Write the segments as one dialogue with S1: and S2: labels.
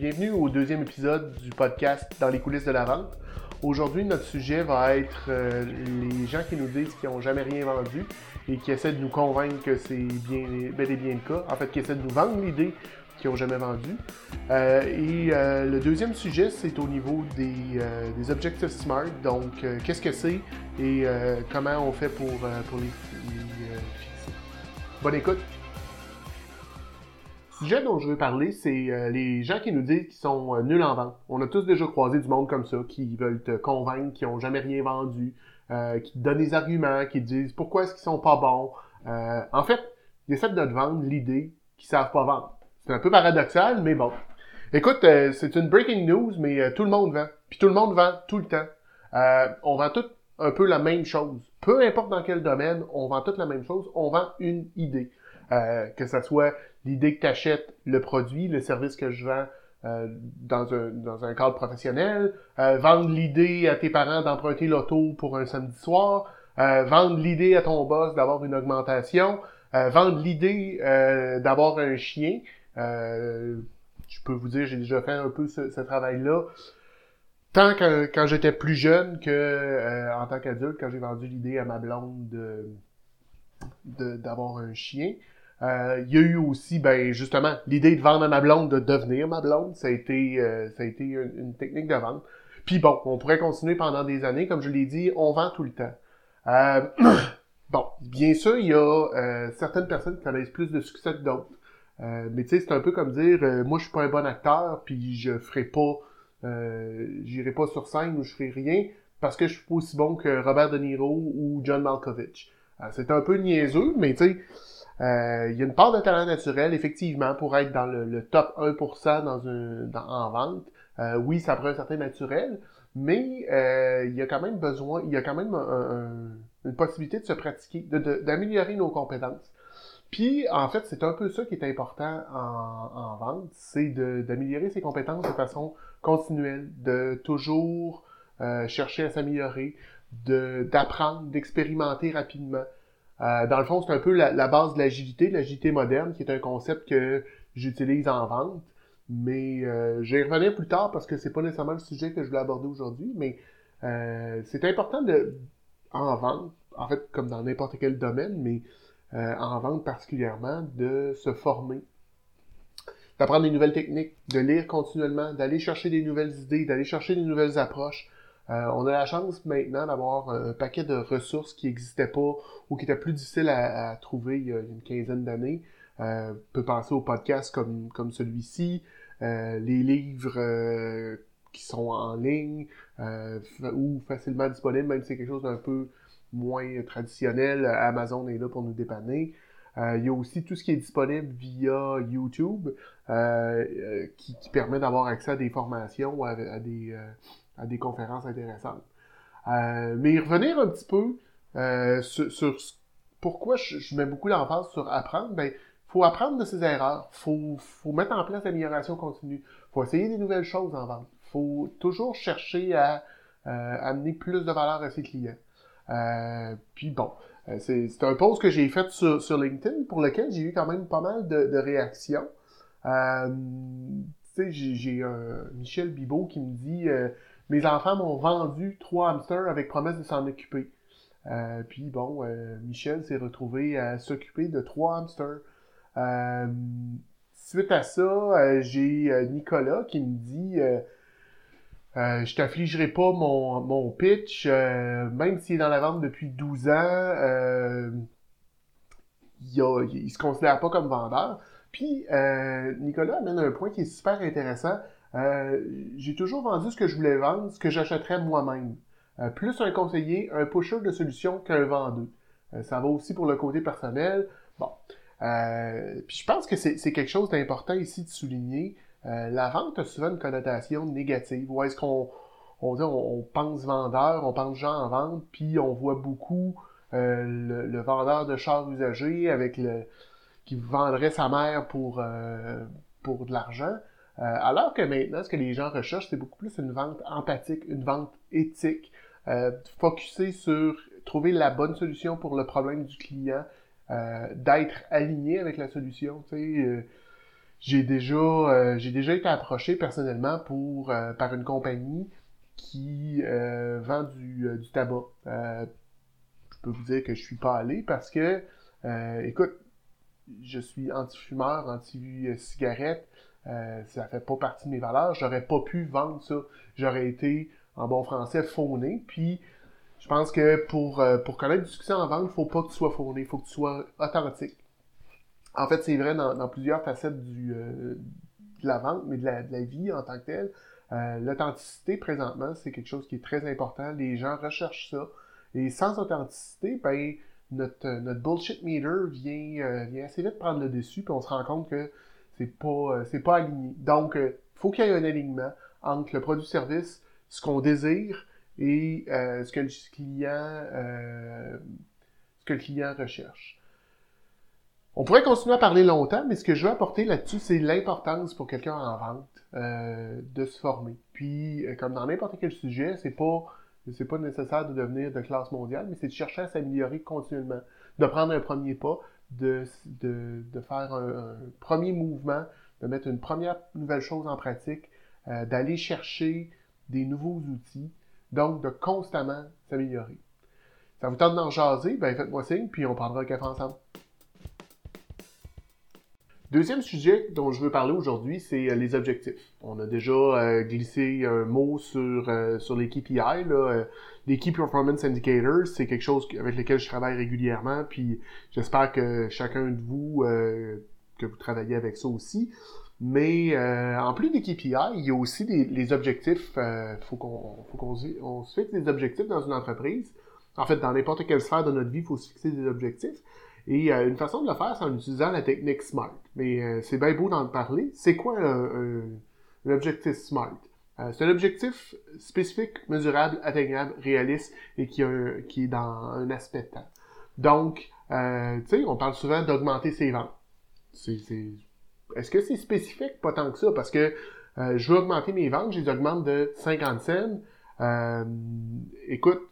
S1: Bienvenue au deuxième épisode du podcast Dans les coulisses de la vente. Aujourd'hui, notre sujet va être euh, les gens qui nous disent qu'ils n'ont jamais rien vendu et qui essaient de nous convaincre que c'est bien, bel et bien le cas. En fait, qui essaient de nous vendre l'idée qu'ils n'ont jamais vendu. Euh, et euh, le deuxième sujet, c'est au niveau des, des Objectives Smart. Donc, qu'est-ce que c'est et comment on fait pour, pour les, les fixer. Bonne écoute! Sujet dont je veux parler, c'est euh, les gens qui nous disent qu'ils sont euh, nuls en vente. On a tous déjà croisé du monde comme ça, qui veulent te convaincre, qui n'ont jamais rien vendu, euh, qui te donnent des arguments, qui te disent pourquoi est-ce qu'ils sont pas bons. en fait, ils essaient de te vendre l'idée qu'ils savent pas vendre. C'est un peu paradoxal, mais bon. Écoute, c'est une breaking news, mais tout le monde vend. Puis tout le monde vend tout le temps. on vend tout un peu la même chose. Peu importe dans quel domaine, on vend toute la même chose. On vend une idée. que ce soit l'idée que tu achètes le produit, le service que je vends euh, dans, un, dans un cadre professionnel, euh, vendre l'idée à tes parents d'emprunter l'auto pour un samedi soir, euh, vendre l'idée à ton boss d'avoir une augmentation, vendre l'idée d'avoir un chien. je peux vous dire, j'ai déjà fait un peu ce, travail-là. Tant que, quand j'étais plus jeune que en tant qu'adulte, quand j'ai vendu l'idée à ma blonde de d'avoir un chien. Euh, il y a eu aussi, ben justement, l'idée de vendre à ma blonde, de devenir ma blonde, ça a été, euh, ça a été une, technique de vente. Puis bon, on pourrait continuer pendant des années, comme je l'ai dit, on vend tout le temps. Euh, bon, bien sûr, il y a certaines personnes qui connaissent plus de succès que d'autres. mais tu sais, c'est un peu comme dire, moi je suis pas un bon acteur, puis je ferai pas, j'irai pas sur scène ou je ferai rien parce que je suis pas aussi bon que Robert De Niro ou John Malkovich. c'est un peu niaiseux, mais tu sais euh, il y a une part de talent naturel, effectivement, pour être dans le, top 1% dans un, en vente. Euh, oui, ça prend un certain naturel, mais euh, il y a quand même besoin, il y a quand même une possibilité de se pratiquer, d'améliorer nos compétences. Puis, en fait, c'est un peu ça qui est important en, en vente, c'est d'améliorer ses compétences de façon continuelle, de toujours chercher à s'améliorer, d'apprendre, d'expérimenter rapidement. Euh, dans le fond, c'est un peu la, base de l'agilité, l'agilité moderne, qui est un concept que j'utilise en vente. Mais euh, je vais y revenir plus tard parce que c'est pas nécessairement le sujet que je voulais aborder aujourd'hui. Mais euh, c'est important de en vente, en fait, comme dans n'importe quel domaine, mais euh, en vente particulièrement, de se former, d'apprendre des nouvelles techniques, de lire continuellement, d'aller chercher des nouvelles idées, d'aller chercher des nouvelles approches, euh, on a la chance maintenant d'avoir un paquet de ressources qui n'existaient pas ou qui étaient plus difficiles à, trouver il y a une quinzaine d'années. Euh, on peut penser aux podcasts comme, celui-ci, euh, les livres qui sont en ligne ou facilement disponibles, même si c'est quelque chose d'un peu moins traditionnel. Amazon est là pour nous dépanner. il y a aussi tout ce qui est disponible via YouTube qui, permet d'avoir accès à des formations, à des, à des conférences intéressantes. Euh, mais revenir un petit peu euh, sur, pourquoi je, mets beaucoup d'emphase sur apprendre, ben faut apprendre de ses erreurs, faut faut mettre en place l'amélioration continue, faut essayer des nouvelles choses en vente, faut toujours chercher à euh, amener plus de valeur à ses clients. Puis bon, euh, c'est un post que j'ai fait sur, LinkedIn pour lequel j'ai eu quand même pas mal de, réactions. Tu sais, j'ai un Michel Bibot qui me dit mes enfants m'ont vendu trois hamsters avec promesse de s'en occuper. Euh, puis bon, euh, Michel s'est retrouvé à s'occuper de trois hamsters. Euh, suite à ça, j'ai Nicolas qui me dit Je t'affligerai pas mon, pitch, même s'il est dans la vente depuis 12 ans, il, a, il, se considère pas comme vendeur. Puis Nicolas amène un point qui est super intéressant. Euh, j'ai toujours vendu ce que je voulais vendre, ce que j'achèterais moi-même. Euh, plus un conseiller, un pusher de solution qu'un vendeur. Euh, ça va aussi pour le côté personnel. Bon. puis je pense que c'est quelque chose d'important ici de souligner. la vente a souvent une connotation négative. Où est-ce qu'on on, on, pense vendeur, on pense gens en vente, puis on voit beaucoup le, le, vendeur de chars usagés avec le qui vendrait sa mère pour, pour de l'argent. Euh, alors que maintenant, ce que les gens recherchent, c'est beaucoup plus une vente empathique, une vente éthique, euh, focusée sur trouver la bonne solution pour le problème du client, euh, d'être aligné avec la solution. Sais, j'ai déjà, j'ai déjà été approché personnellement pour par une compagnie qui vend du, du tabac. je peux vous dire que je suis pas allé parce que, écoute, je suis anti-fumeur, anti-cigarette. Euh, ça fait pas partie de mes valeurs. J'aurais pas pu vendre ça. J'aurais été, en bon français, fauné. Puis, je pense que pour, euh, pour connaître du succès en vente, il faut pas que tu sois fauné. Il faut que tu sois authentique. En fait, c'est vrai dans, plusieurs facettes euh, de la vente, mais de la, de la vie en tant que telle. Euh, l'authenticité, présentement, c'est quelque chose qui est très important. Les gens recherchent ça. Et sans authenticité, ben, notre, notre bullshit meter vient, vient assez vite prendre le dessus, puis on se rend compte que c'est pas, euh, pas aligné. Donc, euh, faut qu'il y ait un alignement entre le produit-service, ce qu'on désire et euh, ce que le client, ce que le client recherche. On pourrait continuer à parler longtemps, mais ce que je veux apporter là-dessus, c'est l'importance pour quelqu'un en vente de se former. Puis, comme dans n'importe quel sujet, c'est pas pas nécessaire de devenir de classe mondiale, mais c'est de chercher à s'améliorer continuellement, de prendre un premier pas, de, de, de faire un, premier mouvement, de mettre une première nouvelle chose en pratique, euh, d'aller chercher des nouveaux outils, donc de constamment s'améliorer. Ça vous tente d'en jaser? Ben faites-moi signe, puis on prendra un café ensemble. Deuxième sujet dont je veux parler aujourd'hui, c'est euh, les objectifs. On a déjà euh, glissé un mot sur, euh, sur les KPI. Là, les Key Performance Indicators, c'est quelque chose avec lequel je travaille régulièrement, puis j'espère que chacun de vous, que vous travaillez avec ça aussi. Mais en plus des KPI, il y a aussi des, les objectifs. Il faut qu'on qu'on on se fixe des objectifs dans une entreprise. En fait, dans n'importe quelle sphère de notre vie, il faut se fixer des objectifs. Et euh, une façon de le faire, c'est en utilisant la technique SMART. Mais euh, c'est bien beau d'en parler. C'est quoi un, objectif SMART? Euh, c'est un objectif spécifique, mesurable, atteignable, réaliste et qui, est dans un aspect de temps. Donc, tu sais, on parle souvent d'augmenter ses ventes. Est-ce que c'est spécifique? Pas tant que ça, parce que je veux augmenter mes ventes, je les augmente de 50 cents. écoute,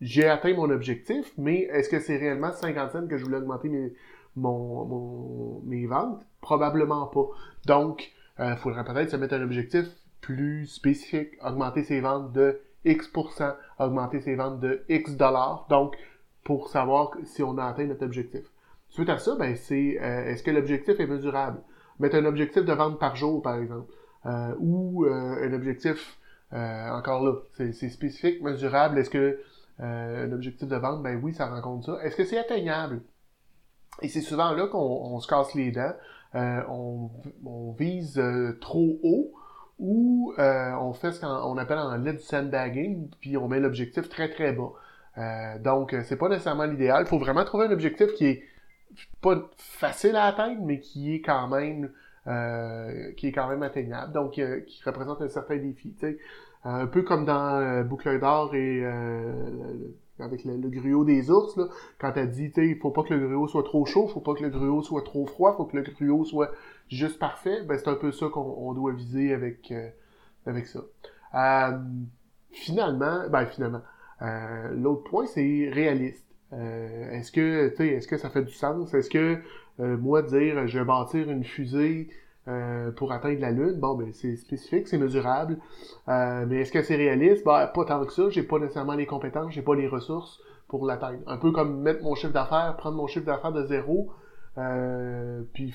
S1: j'ai atteint mon objectif, mais est-ce que c'est réellement 50 cents que je voulais augmenter mes, mon, mes ventes? Probablement pas. Donc, il euh, faudrait peut-être se mettre un objectif plus spécifique, augmenter ses ventes de X%, augmenter ses ventes de X dollars, donc pour savoir si on a atteint notre objectif. Suite à ça, ben c'est euh, est-ce que l'objectif est mesurable? Mettre un objectif de vente par jour, par exemple, euh, ou un objectif encore là, c'est spécifique, mesurable. Est-ce que euh, un objectif de vente, ben oui, ça rencontre ça. Est-ce que c'est atteignable? Et c'est souvent là qu'on se casse les dents. Euh, on, vise euh, trop haut ou on fait ce qu'on appelle en du sandbagging, puis on met l'objectif très très bas. donc, c'est pas nécessairement l'idéal. Il faut vraiment trouver un objectif qui est pas facile à atteindre, mais qui est quand même qui est quand même atteignable, donc qui représente un certain défi. sais un peu comme dans euh, Boucle d'or et euh, avec le, gruau des ours, là, quand elle dit, tu il faut pas que le gruau soit trop chaud, faut pas que le gruau soit trop froid, faut que le gruau soit juste parfait, ben c'est un peu ça qu'on doit viser avec, euh, avec ça. finalement, ben finalement, l'autre point, c'est réaliste. est-ce que, sais, est-ce que ça fait du sens? Est-ce que, moi, dire, je vais bâtir une fusée euh, pour atteindre la Lune, bon, ben, c'est spécifique, c'est mesurable. Euh, mais est-ce que c'est réaliste? Ben, pas tant que ça. J'ai pas nécessairement les compétences, j'ai pas les ressources pour l'atteindre. Un peu comme mettre mon chiffre d'affaires, prendre mon chiffre d'affaires de zéro, euh, puis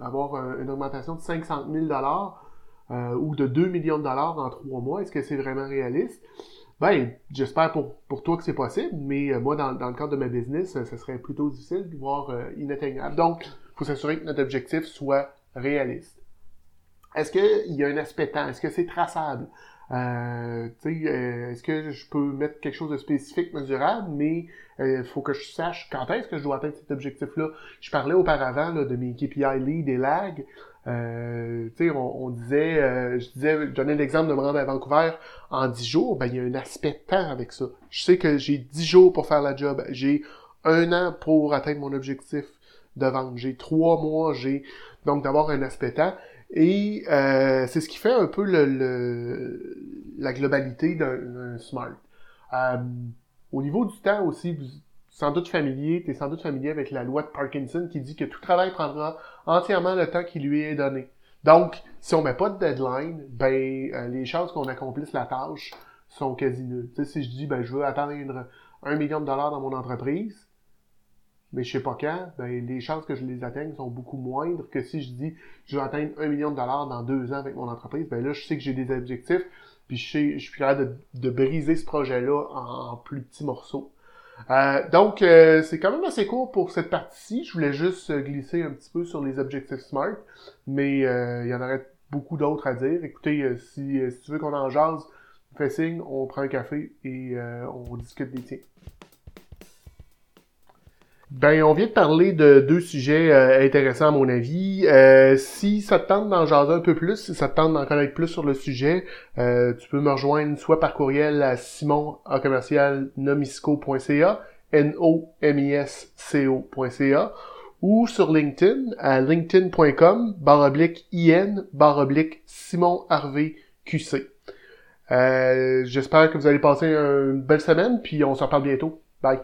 S1: avoir une augmentation de 500 000 dollars ou de 2 millions de dollars en trois mois. Est-ce que c'est vraiment réaliste? Ben, j'espère pour, pour toi que c'est possible, mais moi, dans, dans, le cadre de ma business, ça serait plutôt difficile, voire inatteignable. Donc, faut s'assurer que notre objectif soit réaliste. Est-ce qu'il y a un aspect temps? Est-ce que c'est traçable? Euh, euh, est-ce que je peux mettre quelque chose de spécifique, mesurable, mais il euh, faut que je sache quand est-ce que je dois atteindre cet objectif-là. Je parlais auparavant de mes KPI lead et lag. On, disait, je disais, je donnais l'exemple de me rendre à Vancouver en 10 jours, ben il y a un aspect temps avec ça. Je sais que j'ai 10 jours pour faire la job, j'ai un an pour atteindre mon objectif de vente. J'ai trois mois, j'ai donc d'avoir un aspect temps. Et euh, c'est ce qui fait un peu le, la globalité d'un smart. Euh, au niveau du temps aussi, sans doute familier, tu es sans doute familier avec la loi de Parkinson qui dit que tout travail prendra entièrement le temps qui lui est donné. Donc, si on met pas de deadline, ben euh, les chances qu'on accomplisse la tâche sont quasi nulles. Tu sais, si je dis ben je veux atteindre un million de dollars dans mon entreprise, mais je sais pas quand, ben les chances que je les atteigne sont beaucoup moindres que si je dis je veux atteindre un million de dollars dans deux ans avec mon entreprise, ben là je sais que j'ai des objectifs, puis je sais, je suis capable de, de briser ce projet-là en, plus petits morceaux. Euh, donc, euh, c'est quand même assez court pour cette partie-ci. Je voulais juste glisser un petit peu sur les objectifs SMART, mais il y en aurait beaucoup d'autres à dire. Écoutez, si, si tu veux qu'on en jase, fais signe, on prend un café et on discute des tiens. Ben, on vient de parler de deux sujets euh, intéressants à mon avis. Euh, si ça te tente d'en jaser un peu plus, si ça te tente d'en connaître plus sur le sujet, euh, tu peux me rejoindre soit par courriel à simon n o m i s c o.ca, ou sur LinkedIn à linkedin.com baroblique in baroblique Simon Harvey QC. J'espère que vous allez passer une belle semaine, puis on se reparle bientôt. Bye.